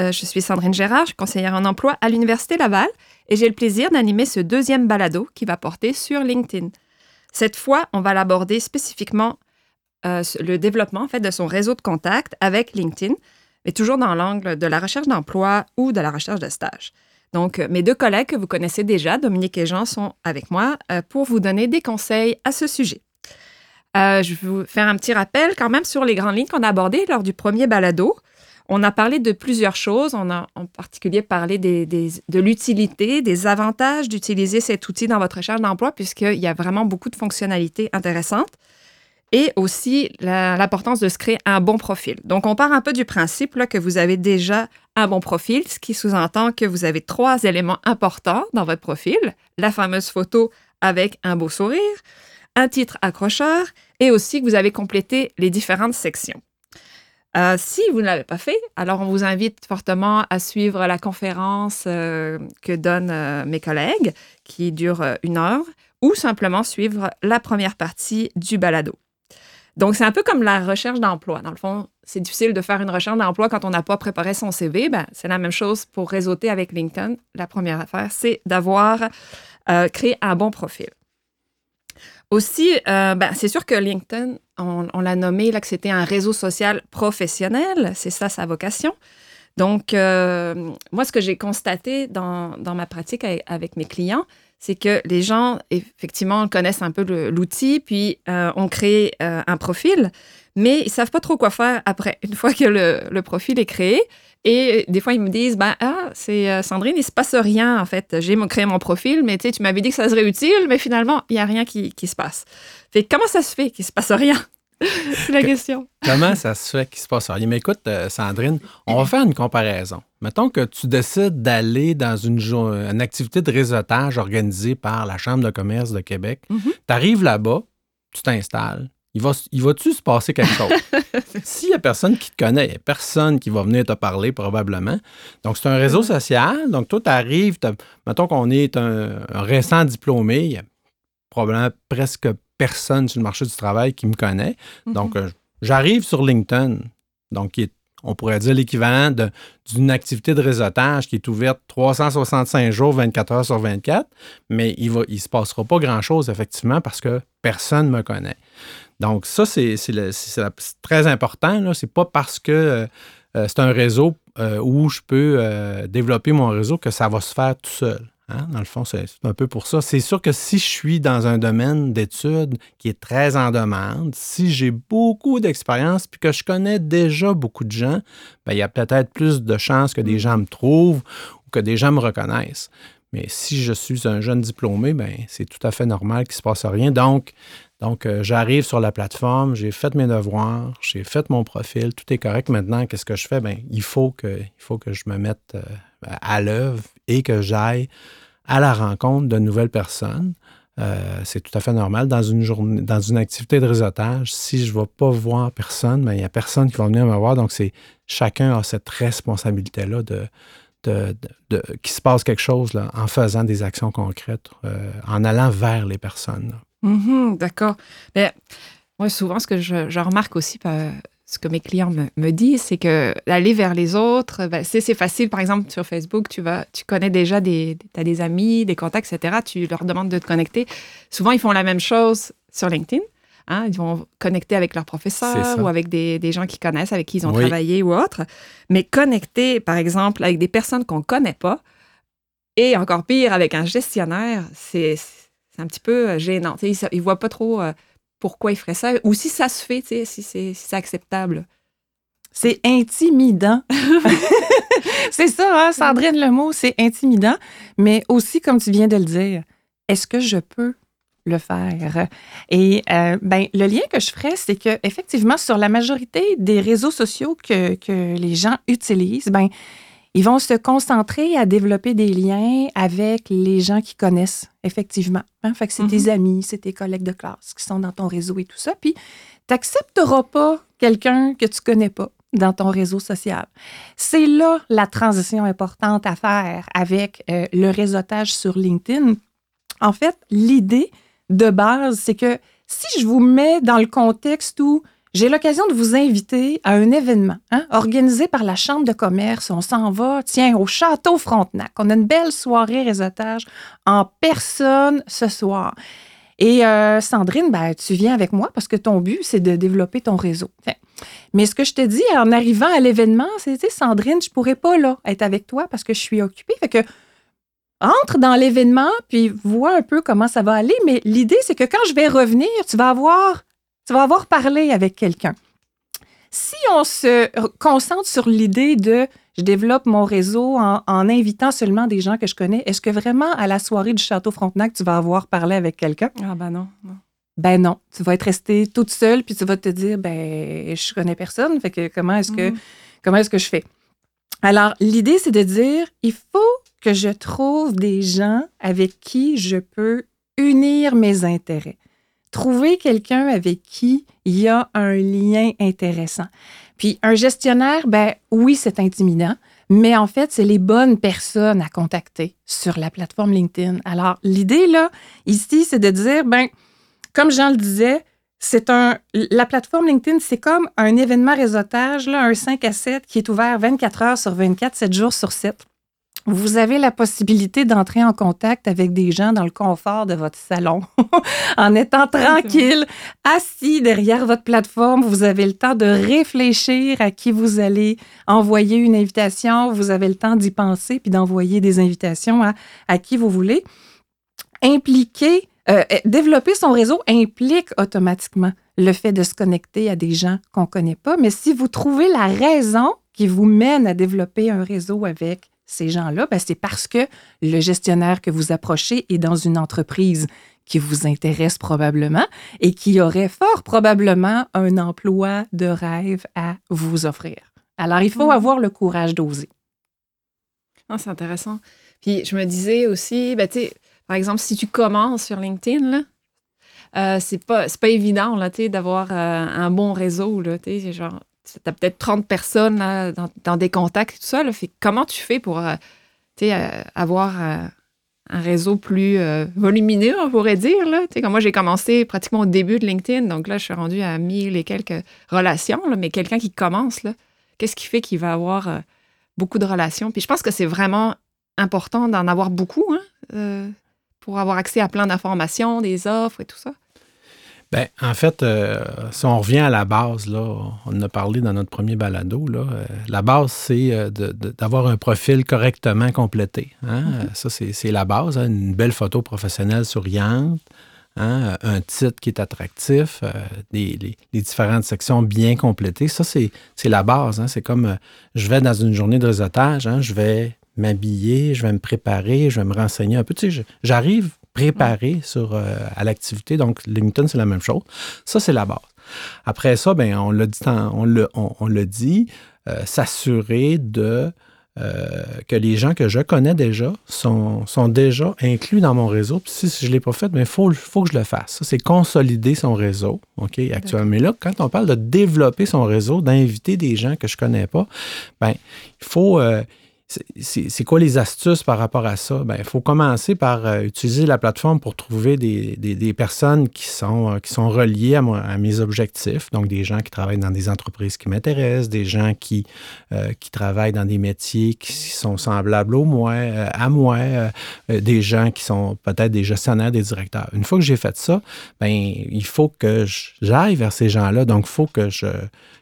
Euh, je suis Sandrine Gérard, conseillère en emploi à l'Université Laval et j'ai le plaisir d'animer ce deuxième balado qui va porter sur LinkedIn. Cette fois, on va l'aborder spécifiquement euh, le développement en fait, de son réseau de contacts avec LinkedIn, mais toujours dans l'angle de la recherche d'emploi ou de la recherche de stage. Donc, euh, mes deux collègues que vous connaissez déjà, Dominique et Jean, sont avec moi pour vous donner des conseils à ce sujet. je vais vous faire un petit rappel quand même sur les grandes lignes qu'on a abordées lors du premier balado. On a parlé de plusieurs choses. On a en particulier parlé de l'utilité, des avantages d'utiliser cet outil dans votre recherche d'emploi, puisqu'il y a vraiment beaucoup de fonctionnalités intéressantes. Et aussi l'importance de se créer un bon profil. Donc, on part un peu du principe que vous avez déjà un bon profil, ce qui sous-entend que vous avez trois éléments importants dans votre profil. La fameuse photo avec un beau sourire, un titre accrocheur et aussi que vous avez complété les différentes sections. Euh, si vous ne l'avez pas fait, alors on vous invite fortement à suivre la conférence euh, que donnent euh, mes collègues, qui dure une heure, ou simplement suivre la première partie du balado. Donc, c'est un peu comme la recherche d'emploi. Dans le fond, c'est difficile de faire une recherche d'emploi quand on n'a pas préparé son CV. Ben, c'est la même chose pour réseauter avec LinkedIn. La première affaire, c'est d'avoir créé un bon profil. Aussi, euh, ben, c'est sûr que LinkedIn, on, l'a nommé là que c'était un réseau social professionnel, c'est ça sa vocation. Donc, euh, moi, ce que j'ai constaté dans, ma pratique avec, mes clients, c'est que les gens, effectivement, connaissent un peu l'outil, puis euh, ont créé un profil, mais ils ne savent pas trop quoi faire après, une fois que le profil est créé. Et des fois, ils me disent, ben, ah, c'est euh, Sandrine, il se passe rien, en fait. J'ai créé mon profil, mais tu m'avais dit que ça serait utile, mais finalement, il n'y a rien qui, se passe. Fait comment ça se fait qu'il se passe rien? c'est la question. comment ça se fait qu'il se passe rien? Mais écoute, euh, Sandrine, on va faire une comparaison. Mettons que tu décides d'aller dans une, une, activité de réseautage organisée par la Chambre de commerce de Québec. Mm-hmm. Tu arrives là-bas, tu t'installes, il va, il va-tu se passer quelque chose? S'il n'y a personne qui te connaît, il n'y a personne qui va venir te parler probablement. Donc, c'est un réseau social. Donc, toi, tu arrives, mettons qu'on est un, récent diplômé, il y a probablement presque personne sur le marché du travail qui me connaît. Mm-hmm. Donc, euh, j'arrive sur LinkedIn, donc qui est on pourrait dire l'équivalent d'une activité de réseautage qui est ouverte 365 jours, 24 heures sur 24, mais il ne il se passera pas grand-chose, effectivement, parce que personne ne me connaît. Donc, ça, c'est très important. Ce n'est pas parce que euh, euh, c'est un réseau euh, où je peux développer mon réseau que ça va se faire tout seul. Hein. Dans le fond, c'est un peu pour ça. C'est sûr que si je suis dans un domaine d'études qui est très en demande, si j'ai beaucoup d'expérience puis que je connais déjà beaucoup de gens, ben, il y a peut-être plus de chances que des gens me trouvent ou que des gens me reconnaissent. Mais si je suis un jeune diplômé, ben, c'est tout à fait normal qu'il ne se passe rien. Donc, donc, euh, j'arrive sur la plateforme, j'ai fait mes devoirs, j'ai fait mon profil, tout est correct. Maintenant, qu'est-ce que je fais? Ben, il, faut que, je me mette euh, à l'œuvre et que j'aille à la rencontre de nouvelles personnes. Euh, c'est tout à fait normal. Dans une journée, dans une activité de réseautage, si je ne vais pas voir personne, ben, il n'y a personne qui va venir me voir. Donc, c'est chacun a cette responsabilité-là de, qu'il se passe quelque chose en faisant des actions concrètes, en allant vers les personnes. Mhm, d'accord. Mais moi, souvent, ce que je, remarque aussi, ce que mes clients me, disent, c'est que d'aller vers les autres, ben, c'est facile. Par exemple, sur Facebook, tu vas, tu connais déjà des, as des amis, des contacts, etc. Tu leur demandes de te connecter. Souvent, ils font la même chose sur LinkedIn. Hein. ils vont connecter avec leurs professeurs ou avec des, gens qu'ils connaissent, avec qui ils ont travaillé ou autre. Mais connecter, par exemple, avec des personnes qu'on ne connaît pas, et encore pire, avec un gestionnaire, c'est un petit peu euh, gênant. Il ne voit pas trop euh, pourquoi il ferait ça ou si ça se fait, si c'est acceptable. C'est intimidant. c'est ça, hein, Sandrine, le mot, c'est intimidant. Mais aussi, comme tu viens de le dire, est-ce que je peux le faire? Et euh, ben, le lien que je ferais, c'est que effectivement, sur la majorité des réseaux sociaux que, que les gens utilisent, ben, ils vont se concentrer à développer des liens avec les gens qui connaissent, effectivement. Hein? Fait que c'est tes amis, c'est tes collègues de classe qui sont dans ton réseau et tout ça. Puis, tu n'accepteras pas quelqu'un que tu connais pas dans ton réseau social. C'est là la transition importante à faire avec euh, le réseautage sur LinkedIn. En fait, l'idée de base, c'est que si je vous mets dans le contexte où j'ai l'occasion de vous inviter à un événement hein, organisé par la Chambre de commerce. On s'en va, tiens, au Château Frontenac. On a une belle soirée réseautage en personne ce soir. Et euh, Sandrine, ben, tu viens avec moi parce que ton but, c'est de développer ton réseau. mais ce que je te dis en arrivant à l'événement, c'est, Sandrine, je pourrais pas là être avec toi parce que je suis occupée. Fait que entre dans l'événement puis vois un peu comment ça va aller. Mais l'idée, c'est que quand je vais revenir, tu vas avoir tu vas avoir parlé avec quelqu'un. Si on se concentre sur l'idée de je développe mon réseau en, invitant seulement des gens que je connais, est-ce que vraiment à la soirée du Château Frontenac, tu vas avoir parlé avec quelqu'un? Ah ben non, non. Ben non, tu vas être restée toute seule puis tu vas te dire ben je connais personne, fait que comment est-ce que mm. comment est-ce que je fais? Alors l'idée c'est de dire il faut que je trouve des gens avec qui je peux unir mes intérêts trouver quelqu'un avec qui il y a un lien intéressant. Puis un gestionnaire, ben oui, c'est intimidant, mais en fait, c'est les bonnes personnes à contacter sur la plateforme LinkedIn. Alors, l'idée là, ici, c'est de dire, ben, comme Jean le disait, c'est un, la plateforme LinkedIn, c'est comme un événement réseautage, là, un 5 à 7 qui est ouvert 24 heures sur 24, 7 jours sur 7 vous avez la possibilité d'entrer en contact avec des gens dans le confort de votre salon, en étant tranquille, assis derrière votre plateforme. Vous avez le temps de réfléchir à qui vous allez envoyer une invitation. Vous avez le temps d'y penser puis d'envoyer des invitations à, à, qui vous voulez. Impliquer, euh, euh, développer son réseau implique automatiquement le fait de se connecter à des gens qu'on ne connaît pas. Mais si vous trouvez la raison qui vous mène à développer un réseau avec ces gens-là, ben, c'est parce que le gestionnaire que vous approchez est dans une entreprise qui vous intéresse probablement et qui aurait fort probablement un emploi de rêve à vous offrir. Alors, il faut mmh. avoir le courage d'oser. Ah, c'est intéressant. Puis, je me disais aussi, ben, par exemple, si tu commences sur LinkedIn, là, euh, c'est pas, pas évident d'avoir euh, un bon réseau. Là, genre, as peut-être 30 personnes dans, des contacts et tout ça. Fait, comment tu fais pour euh, euh, avoir euh, un réseau plus volumineux, on pourrait dire? Là? Comme moi, j'ai commencé pratiquement au début de LinkedIn, donc là, je suis rendue à 1000 et quelques relations, mais quelqu'un qui commence, qu'est-ce qui fait qu'il va avoir beaucoup de relations? Puis je pense que c'est vraiment important d'en avoir beaucoup hein, pour avoir accès à plein d'informations, des offres et tout ça. Bien, en fait, euh, si on revient à la base, là, on en a parlé dans notre premier balado, là, euh, la base, c'est euh, d'avoir un profil correctement complété. Hein. Mm-hmm. Ça, c'est la base. Hein. Une belle photo professionnelle souriante, hein, un titre qui est attractif, les, différentes sections bien complétées. Ça, c'est la base. C'est comme je vais dans une journée de réseautage, je vais m'habiller, je vais me préparer, je vais me renseigner un peu. Tu sais, j'arrive préparé sur, euh, à l'activité. Donc, LinkedIn, c'est la même chose. Ça, c'est la base. Après ça, ben, on l'a dit, on le, on, dit euh, s'assurer de euh, que les gens que je connais déjà sont, sont déjà inclus dans mon réseau. Puis si, je ne l'ai pas fait, il ben, faut, faut que je le fasse. Ça, c'est consolider son réseau, OK, actuellement. Mais là, quand on parle de développer son réseau, d'inviter des gens que je ne connais pas, ben, il faut, c'est quoi les astuces par rapport à ça? Ben, il faut commencer par euh, utiliser la plateforme pour trouver des, personnes qui sont, euh, qui sont reliées à, mes objectifs. Donc, des gens qui travaillent dans des entreprises qui m'intéressent, des gens qui, euh, qui travaillent dans des métiers qui sont semblables au moi, à moi, des gens qui sont peut-être des gestionnaires, des directeurs. Une fois que j'ai fait ça, ben, il faut que j'aille vers ces gens-là. Donc, il faut que je,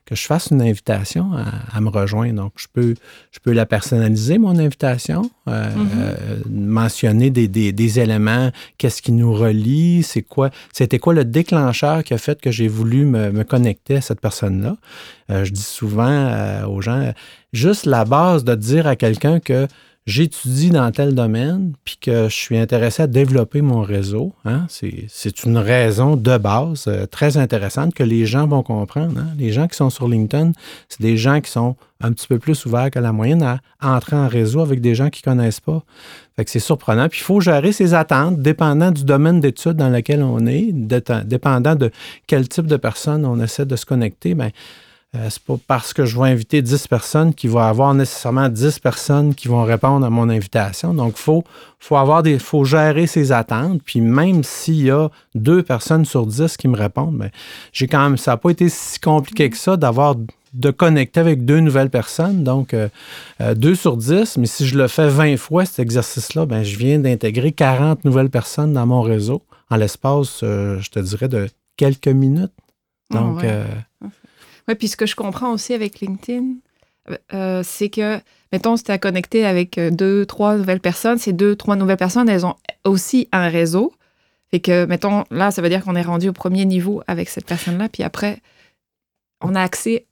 que je fasse une invitation à, me rejoindre. Donc, je peux, je peux la personnaliser, mon invitation, euh, mm-hmm. euh, mentionner des, éléments, qu'est-ce qui nous relie, c'est quoi, c'était quoi le déclencheur qui a fait que j'ai voulu me, connecter à cette personne-là. Euh, je dis souvent aux gens, juste la base de dire à quelqu'un que j'étudie dans tel domaine, puis que je suis intéressé à développer mon réseau. Hein, c'est une raison de base euh, très intéressante que les gens vont comprendre. Hein. Les gens qui sont sur LinkedIn, c'est des gens qui sont un petit peu plus ouverts que la moyenne à entrer en réseau avec des gens qui ne connaissent pas. C'est surprenant. Puis il faut gérer ses attentes, dépendant du domaine d'études dans lequel on est, dépendant de quel type de personnes on essaie de se connecter. Bien, euh, c'est pas parce que je vais inviter 10 personnes qu'il va y avoir nécessairement 10 personnes qui vont répondre à mon invitation. Donc, il faut, faut, avoir des, faut gérer ses attentes. Puis même s'il y a deux personnes sur 10 qui me répondent, bien, j'ai quand même, ça n'a pas été si compliqué que ça d'avoir de connecter avec deux nouvelles personnes, donc euh, euh, deux sur 10, mais si je le fais 20 fois, cet exercice-là, ben, je viens d'intégrer 40 nouvelles personnes dans mon réseau en l'espace, je te dirais, de quelques minutes. Ah donc, oui, puis ce que je comprends aussi avec LinkedIn, euh, c'est que, mettons, si tu as connecté avec euh, deux, trois nouvelles personnes, ces deux, trois nouvelles personnes, elles ont aussi un réseau. Et que, mettons, là, ça veut dire qu'on est rendu au premier niveau avec cette personne-là, puis après, on a accès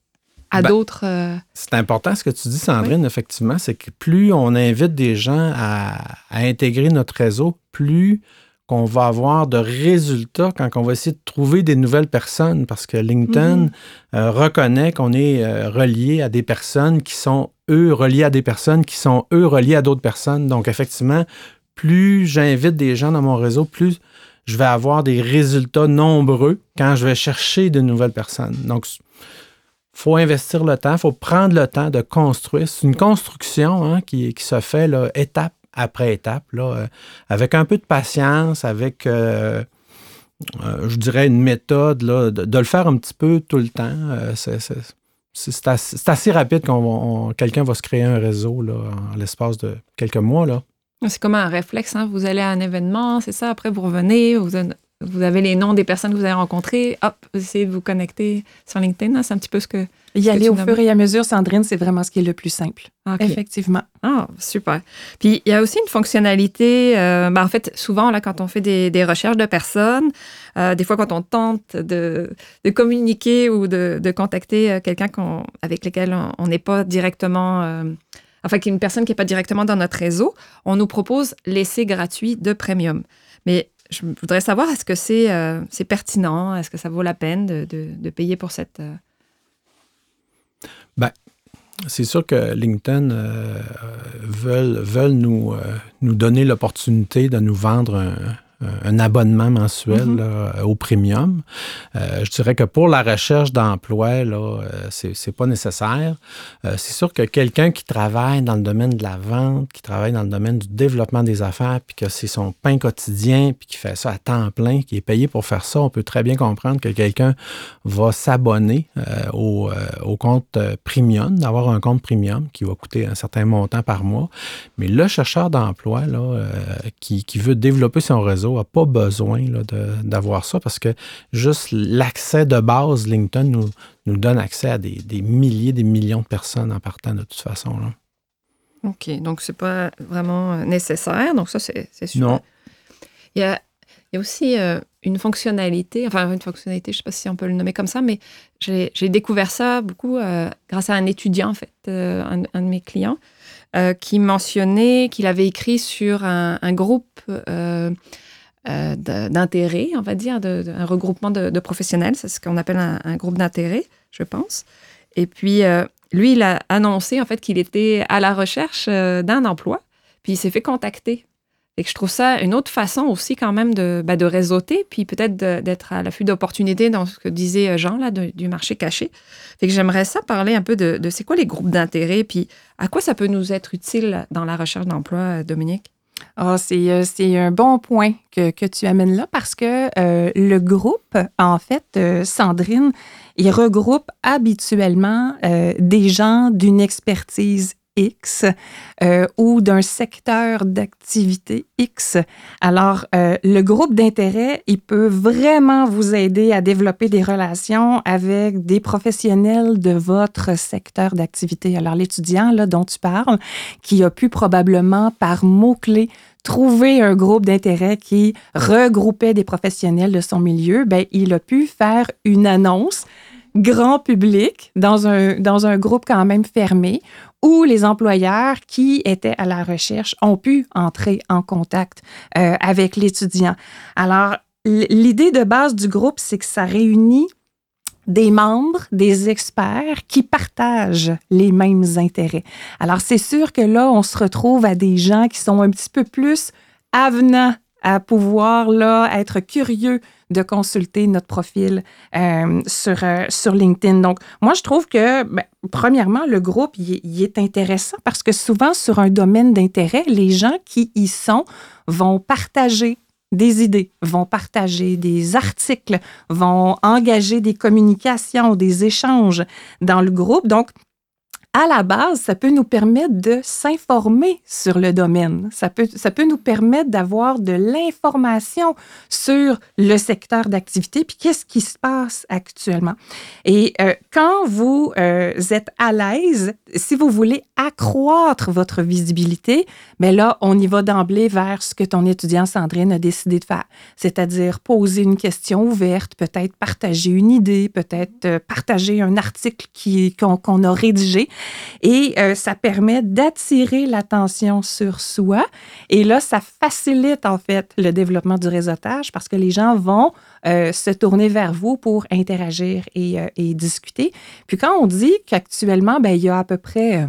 à ben, d'autres. Euh, c'est important ce que tu dis, Sandrine, effectivement, c'est que plus on invite des gens à, à intégrer notre réseau, plus qu'on va avoir de résultats quand on va essayer de trouver des nouvelles personnes parce que LinkedIn mhm. euh, reconnaît qu'on est euh, relié à des personnes qui sont eux reliés à des personnes qui sont eux reliés à d'autres personnes. Donc effectivement, plus j'invite des gens dans mon réseau, plus je vais avoir des résultats nombreux quand je vais chercher de nouvelles personnes. Donc faut investir le temps, il faut prendre le temps de construire. C'est une construction hein, qui, qui, se fait là, étape après étape, là, euh, avec un peu de patience, avec, euh, euh, je dirais, une méthode, là, de, le faire un petit peu tout le temps. c'est assez, rapide quand quelqu'un va se créer un réseau là, en l'espace de quelques mois. C'est comme un réflexe. Hein? Vous allez à un événement, c'est ça, après vous revenez, vous, vous avez les noms des personnes que vous avez rencontrées, hop, vous essayez de vous connecter sur LinkedIn. Hein? C'est un petit peu ce que. Y aller au fur et à mesure, Sandrine, c'est vraiment ce qui est le plus simple. Effectivement. Ah, super. Puis il y a aussi une fonctionnalité, euh, ben, en fait, souvent, là, quand on fait des, recherches de personnes, euh, des fois, quand on tente de, communiquer ou de, contacter euh, quelqu'un avec lequel on n'est pas directement. enfin, une personne qui n'est pas directement dans notre réseau, on nous propose l'essai gratuit de Premium. Mais je voudrais savoir, est-ce que c'est euh, pertinent? Est-ce que ça vaut la peine de, payer pour cette... Euh? Ben, c'est sûr que LinkedIn euh, veulent, nous, nous donner l'opportunité de nous vendre un, un abonnement mensuel mm-hmm. au premium. Euh, je dirais que pour la recherche d'emploi, là, euh, c'est, pas nécessaire. Euh, c'est sûr que quelqu'un qui travaille dans le domaine de la vente, qui travaille dans le domaine du développement des affaires, puis que c'est son pain quotidien, puis qui fait ça à temps plein, qui est payé pour faire ça, on peut très bien comprendre que quelqu'un va s'abonner au, au, compte premium, d'avoir un compte premium qui va coûter un certain montant par mois. Mais le chercheur d'emploi là, qui, qui veut développer son réseau, n'a pas besoin d'avoir ça parce que juste l'accès de base, LinkedIn nous, nous donne accès à des, milliers, des millions de personnes en partant de toute façon. Là. OK, donc c'est pas vraiment euh, nécessaire. Donc ça, c'est super. Non. Il y a, il y a aussi euh, une fonctionnalité, enfin une fonctionnalité, je ne sais pas si on peut le nommer comme ça, mais j'ai découvert ça beaucoup euh, grâce à un étudiant, en fait, un, de mes clients, qui mentionnait qu'il avait écrit sur un, un groupe euh, d'intérêt, on va dire, de, un regroupement de, professionnels. C'est ce qu'on appelle un, groupe d'intérêt, je pense. Et puis, euh, lui, il a annoncé en fait qu'il était à la recherche euh, d'un emploi, puis il s'est fait contacter. Et que je trouve ça une autre façon aussi quand même de, bah, de réseauter, puis peut-être d'être à l'affût d'opportunités dans ce que disait Jean là, du marché caché. Fait que j'aimerais ça parler un peu de, de c'est quoi les groupes d'intérêt, puis à quoi ça peut nous être utile dans la recherche d'emploi, Dominique? Euh, c'est, un bon point que, tu amènes là parce que euh, le groupe, en fait, euh, Sandrine, il regroupe habituellement des gens d'une expertise X euh, ou d'un secteur d'activité X. Alors, euh, le groupe d'intérêt, il peut vraiment vous aider à développer des relations avec des professionnels de votre secteur d'activité. Alors, l'étudiant là, dont tu parles, qui a pu probablement par mots-clés trouver un groupe d'intérêt qui regroupait des professionnels de son milieu, ben, il a pu faire une annonce grand public dans un, dans un groupe quand même fermé où les employeurs qui étaient à la recherche ont pu entrer en contact euh, avec l'étudiant. Alors, l'idée de base du groupe, c'est que ça réunit des membres, des experts qui partagent les mêmes intérêts. Alors, c'est sûr que là, on se retrouve à des gens qui sont un petit peu plus avenants à pouvoir là, être curieux de consulter notre profil euh, sur, euh, sur LinkedIn. Donc, moi, je trouve que, ben, premièrement, le groupe, il, est intéressant parce que souvent, sur un domaine d'intérêt, les gens qui y sont vont partager des idées, vont partager des articles, vont engager des communications, des échanges dans le groupe. Donc, à la base, ça peut nous permettre de s'informer sur le domaine. Ça peut, ça peut nous permettre d'avoir de l'information sur le secteur d'activité, puis qu'est-ce qui se passe actuellement. Et euh, quand vous euh, êtes à l'aise, si vous voulez accroître votre visibilité, mais ben là, on y va d'emblée vers ce que ton étudiant Sandrine a décidé de faire, c'est-à-dire poser une question ouverte, peut-être partager une idée, peut-être euh, partager un article qu'on a rédigé. Et euh, ça permet d'attirer l'attention sur soi. Et là, ça facilite en fait le développement du réseautage parce que les gens vont euh, se tourner vers vous pour interagir et, euh, et discuter. Puis quand on dit qu'actuellement, ben, il y a à peu près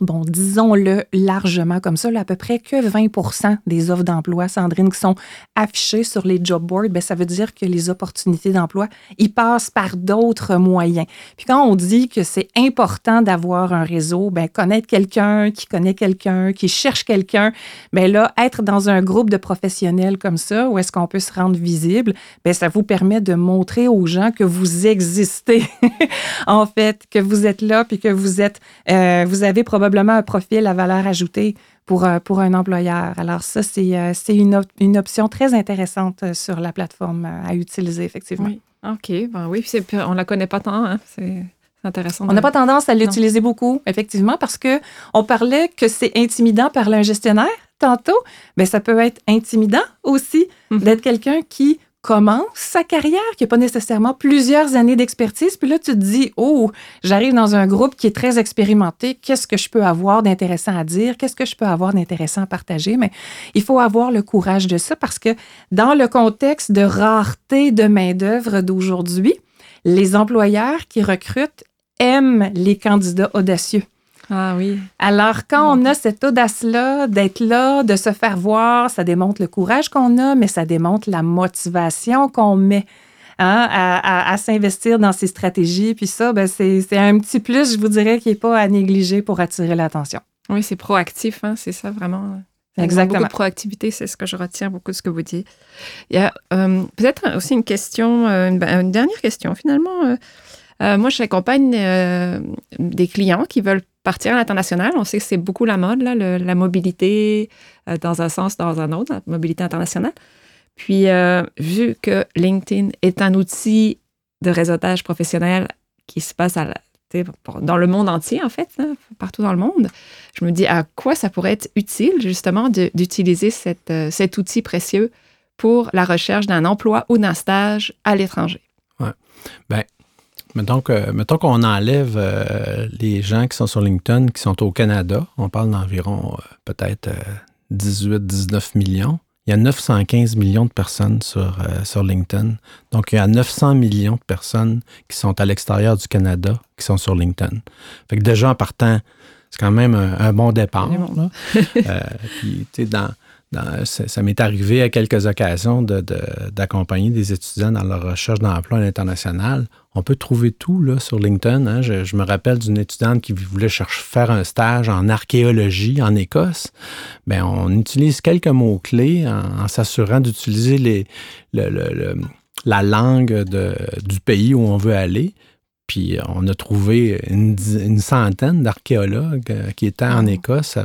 bon, disons-le largement comme ça, à peu près que 20% des offres d'emploi, Sandrine, qui sont affichées sur les job boards, bien, ça veut dire que les opportunités d'emploi, ils passent par d'autres moyens. Puis quand on dit que c'est important d'avoir un réseau, bien, connaître quelqu'un qui connaît quelqu'un, qui cherche quelqu'un, bien là, être dans un groupe de professionnels comme ça, où est-ce qu'on peut se rendre visible, bien, ça vous permet de montrer aux gens que vous existez, en fait, que vous êtes là, puis que vous êtes, euh, vous avez probablement probablement un profil à valeur ajoutée pour, euh, pour un employeur. Alors ça, c'est euh, une, une, option très intéressante euh, sur la plateforme à utiliser, effectivement. Oui. OK. Ben oui, on ne la connaît pas tant. Hein. C'est intéressant. On n'a pas tendance à l'utiliser beaucoup, effectivement, parce que on parlait que c'est intimidant parler à un gestionnaire tantôt. mais ça peut être intimidant aussi mm-hmm. d'être quelqu'un qui commence sa carrière, qui n'a pas nécessairement plusieurs années d'expertise, puis là, tu te dis, oh, j'arrive dans un groupe qui est très expérimenté, qu'est-ce que je peux avoir d'intéressant à dire, qu'est-ce que je peux avoir d'intéressant à partager, mais il faut avoir le courage de ça parce que dans le contexte de rareté de main-d'œuvre d'aujourd'hui, les employeurs qui recrutent aiment les candidats audacieux. Ah oui. Alors, quand on a cette audace-là d'être là, de se faire voir, ça démontre le courage qu'on a, mais ça démontre la motivation qu'on met. Hein, à, s'investir dans ces stratégies. Puis ça, ben, c'est un petit plus, je vous dirais, qui n'est pas à négliger pour attirer l'attention. Oui, c'est proactif, hein, c'est ça vraiment. Exactement. Beaucoup de proactivité, c'est ce que je retiens beaucoup de ce que vous dites. Il y a euh, peut-être aussi une question, euh, une, dernière question finalement. Euh, moi, j'accompagne des clients qui veulent partir à l'international. On sait que c'est beaucoup la mode, la mobilité euh, dans un sens, dans un autre, la mobilité internationale. Puis, euh, vu que LinkedIn est un outil de réseautage professionnel qui se passe dans le monde entier, en fait, partout dans le monde, je me dis à quoi ça pourrait être utile, justement, d'utiliser euh, cet outil précieux pour la recherche d'un emploi ou d'un stage à l'étranger? Oui. Bien, Mettons, qu'on enlève euh, les gens qui sont sur LinkedIn, qui sont au Canada, on parle d'environ euh, peut-être 18-19 euh, millions. Il y a 915 millions de personnes sur, sur LinkedIn. Donc, il y a 900 millions de personnes qui sont à l'extérieur du Canada qui sont sur LinkedIn. Fait que déjà, en partant, c'est quand même un, bon départ. puis, tu sais, dans, ça, m'est arrivé à quelques occasions d'accompagner des étudiants dans leur recherche d'emploi à l'international. On peut trouver tout là, sur LinkedIn. Hein. Je, me rappelle d'une étudiante qui voulait chercher, faire un stage en archéologie en Écosse. Bien, on utilise quelques mots-clés en, s'assurant d'utiliser la langue du pays où on veut aller. Puis euh, on a trouvé une, centaine d'archéologues euh, qui étaient en. Écosse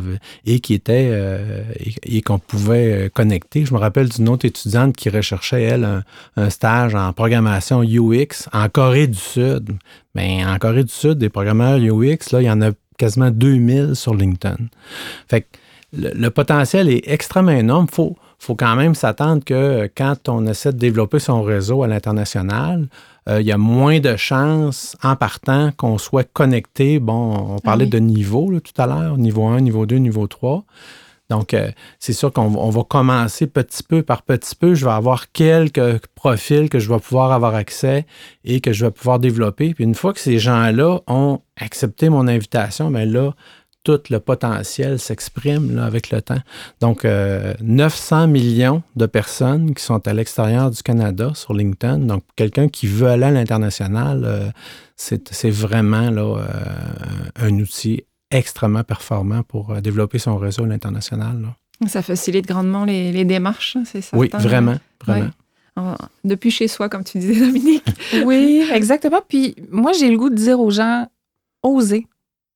et qui étaient euh, et, qu'on pouvait connecter. Je me rappelle d'une autre étudiante qui recherchait, elle, un, stage en programmation UX en Corée du Sud. Mais ben, en Corée du Sud, des programmeurs UX, là, il y en a quasiment 2000 sur LinkedIn. Fait que le, potentiel est extrêmement énorme. Il faut, faut quand même s'attendre que quand on essaie de développer son réseau à l'international, euh, il y a moins de chances en partant qu'on soit connecté. Bon, on parlait de niveau tout à l'heure, niveau 1, niveau 2, niveau 3. Donc, euh, c'est sûr qu'on va commencer petit peu par petit peu. Je vais avoir quelques profils que je vais pouvoir avoir accès et que je vais pouvoir développer. Puis une fois que ces gens-là ont accepté mon invitation, bien là, tout le potentiel s'exprime avec le temps. Donc, 900 euh, millions de personnes qui sont à l'extérieur du Canada sur LinkedIn. Donc, quelqu'un qui veut aller à l'international, euh, c'est vraiment là, un outil extrêmement performant pour euh, développer son réseau à l'international. Ça facilite grandement les, démarches, c'est ça? Oui, vraiment, vraiment. Depuis chez soi, comme tu disais, Dominique. oui, exactement. Puis moi, j'ai le goût de dire aux gens, osez.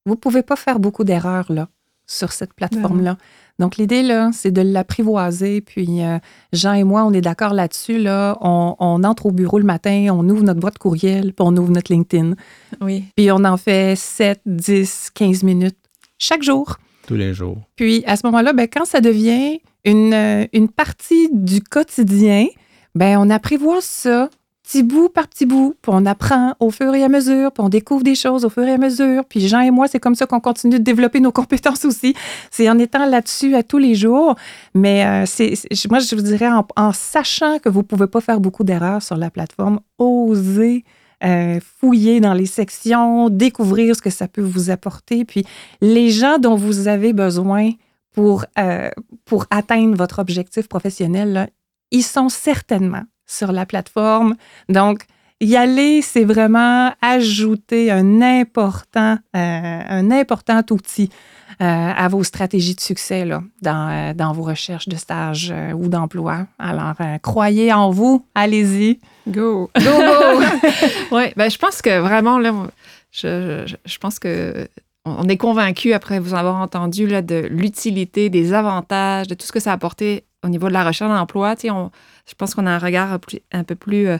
Vous ne pouvez pas faire beaucoup d'erreurs là, sur cette plateforme-là. Donc, l'idée, là, c'est de l'apprivoiser. Puis, euh, Jean et moi, on est d'accord là-dessus. Là. On, entre au bureau le matin, on ouvre notre boîte courriel, puis on ouvre notre LinkedIn. Oui. Puis, on en fait 7, 10, 15 minutes chaque jour. Tous les jours. Puis, à ce moment-là, ben, quand ça devient une, euh, une partie du quotidien, ben, on apprivoise ça petit bout par petit bout, puis on apprend au fur et à mesure, puis on découvre des choses au fur et à mesure. Puis Jean et moi, c'est comme ça qu'on continue de développer nos compétences aussi. C'est en étant là-dessus à tous les jours. Mais euh, c'est, moi, je vous dirais, en, sachant que vous ne pouvez pas faire beaucoup d'erreurs sur la plateforme, osez euh, fouiller dans les sections, découvrir ce que ça peut vous apporter. Puis les gens dont vous avez besoin pour, euh, pour atteindre votre objectif professionnel, ils sont certainement sur la plateforme. Donc, y aller, c'est vraiment ajouter un important, euh, un important outil euh, à vos stratégies de succès là, dans, euh, dans vos recherches de stage ou d'emploi. Alors, croyez en vous, allez-y. Go! Go, go! oui, ben, je pense que vraiment, là, je, je, je pense que on est convaincu, après vous avoir entendu, là, de l'utilité, des avantages, de tout ce que ça a apporté au niveau de la recherche d'emploi. Je pense qu'on a un regard un peu plus euh,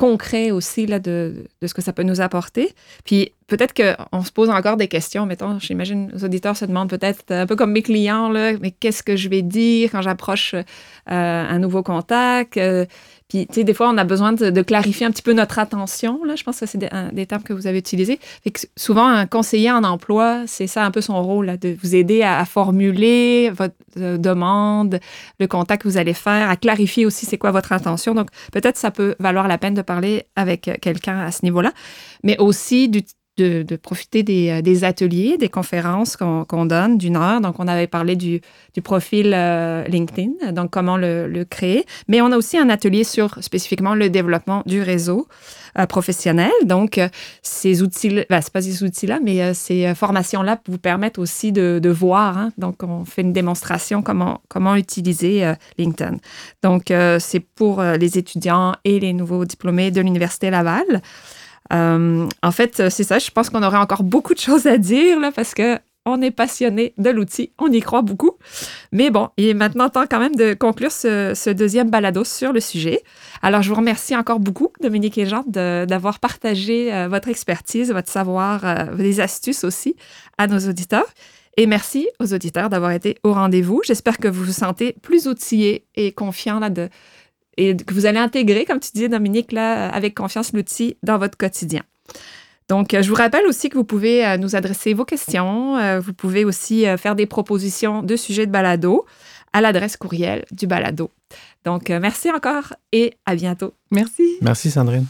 concret aussi là, de, de, ce que ça peut nous apporter. Puis peut-être qu'on se pose encore des questions. Mettons, j'imagine, les auditeurs se demandent peut-être, un peu comme mes clients, mais qu'est-ce que je vais dire quand j'approche euh, un nouveau contact? Euh, puis, tu sais, des fois, on a besoin de, clarifier un petit peu notre attention. Là. Je pense que c'est des, termes que vous avez utilisés. Fait que souvent, un conseiller en emploi, c'est ça un peu son rôle, là, de vous aider à, formuler votre euh, demande, le contact que vous allez faire, à clarifier aussi c'est quoi votre intention. Donc, peut-être ça peut valoir la peine de parler avec quelqu'un à ce niveau-là, mais aussi de, profiter euh, des, ateliers, des conférences qu'on donne d'une heure. Donc, on avait parlé du, profil euh, LinkedIn, donc comment le, créer. Mais on a aussi un atelier sur spécifiquement le développement du réseau euh, professionnel. Donc, ces outils, ben, c'est pas ces outils-là, mais ces formations-là vous permettent aussi de, voir. Hein. Donc, on fait une démonstration comment utiliser LinkedIn. Donc, c'est pour les étudiants et les nouveaux diplômés de l'Université Laval. Euh, en fait, c'est ça. Je pense qu'on aurait encore beaucoup de choses à dire là, parce que on est passionné de l'outil, on y croit beaucoup. Mais bon, il est maintenant temps quand même de conclure ce, deuxième balado sur le sujet. Alors, je vous remercie encore beaucoup, Dominique et Jean, d'avoir partagé euh, votre expertise, votre savoir, euh, des astuces aussi à nos auditeurs. Et merci aux auditeurs d'avoir été au rendez-vous. J'espère que vous vous sentez plus outillés et confiants là, de, et que vous allez intégrer, comme tu disais, Dominique, là, avec confiance l'outil dans votre quotidien. Donc, euh, je vous rappelle aussi que vous pouvez euh, nous adresser vos questions. Euh, vous pouvez aussi faire des propositions de sujets de balado à l'adresse courriel du balado. Donc, merci encore et à bientôt. Merci. Merci, Sandrine.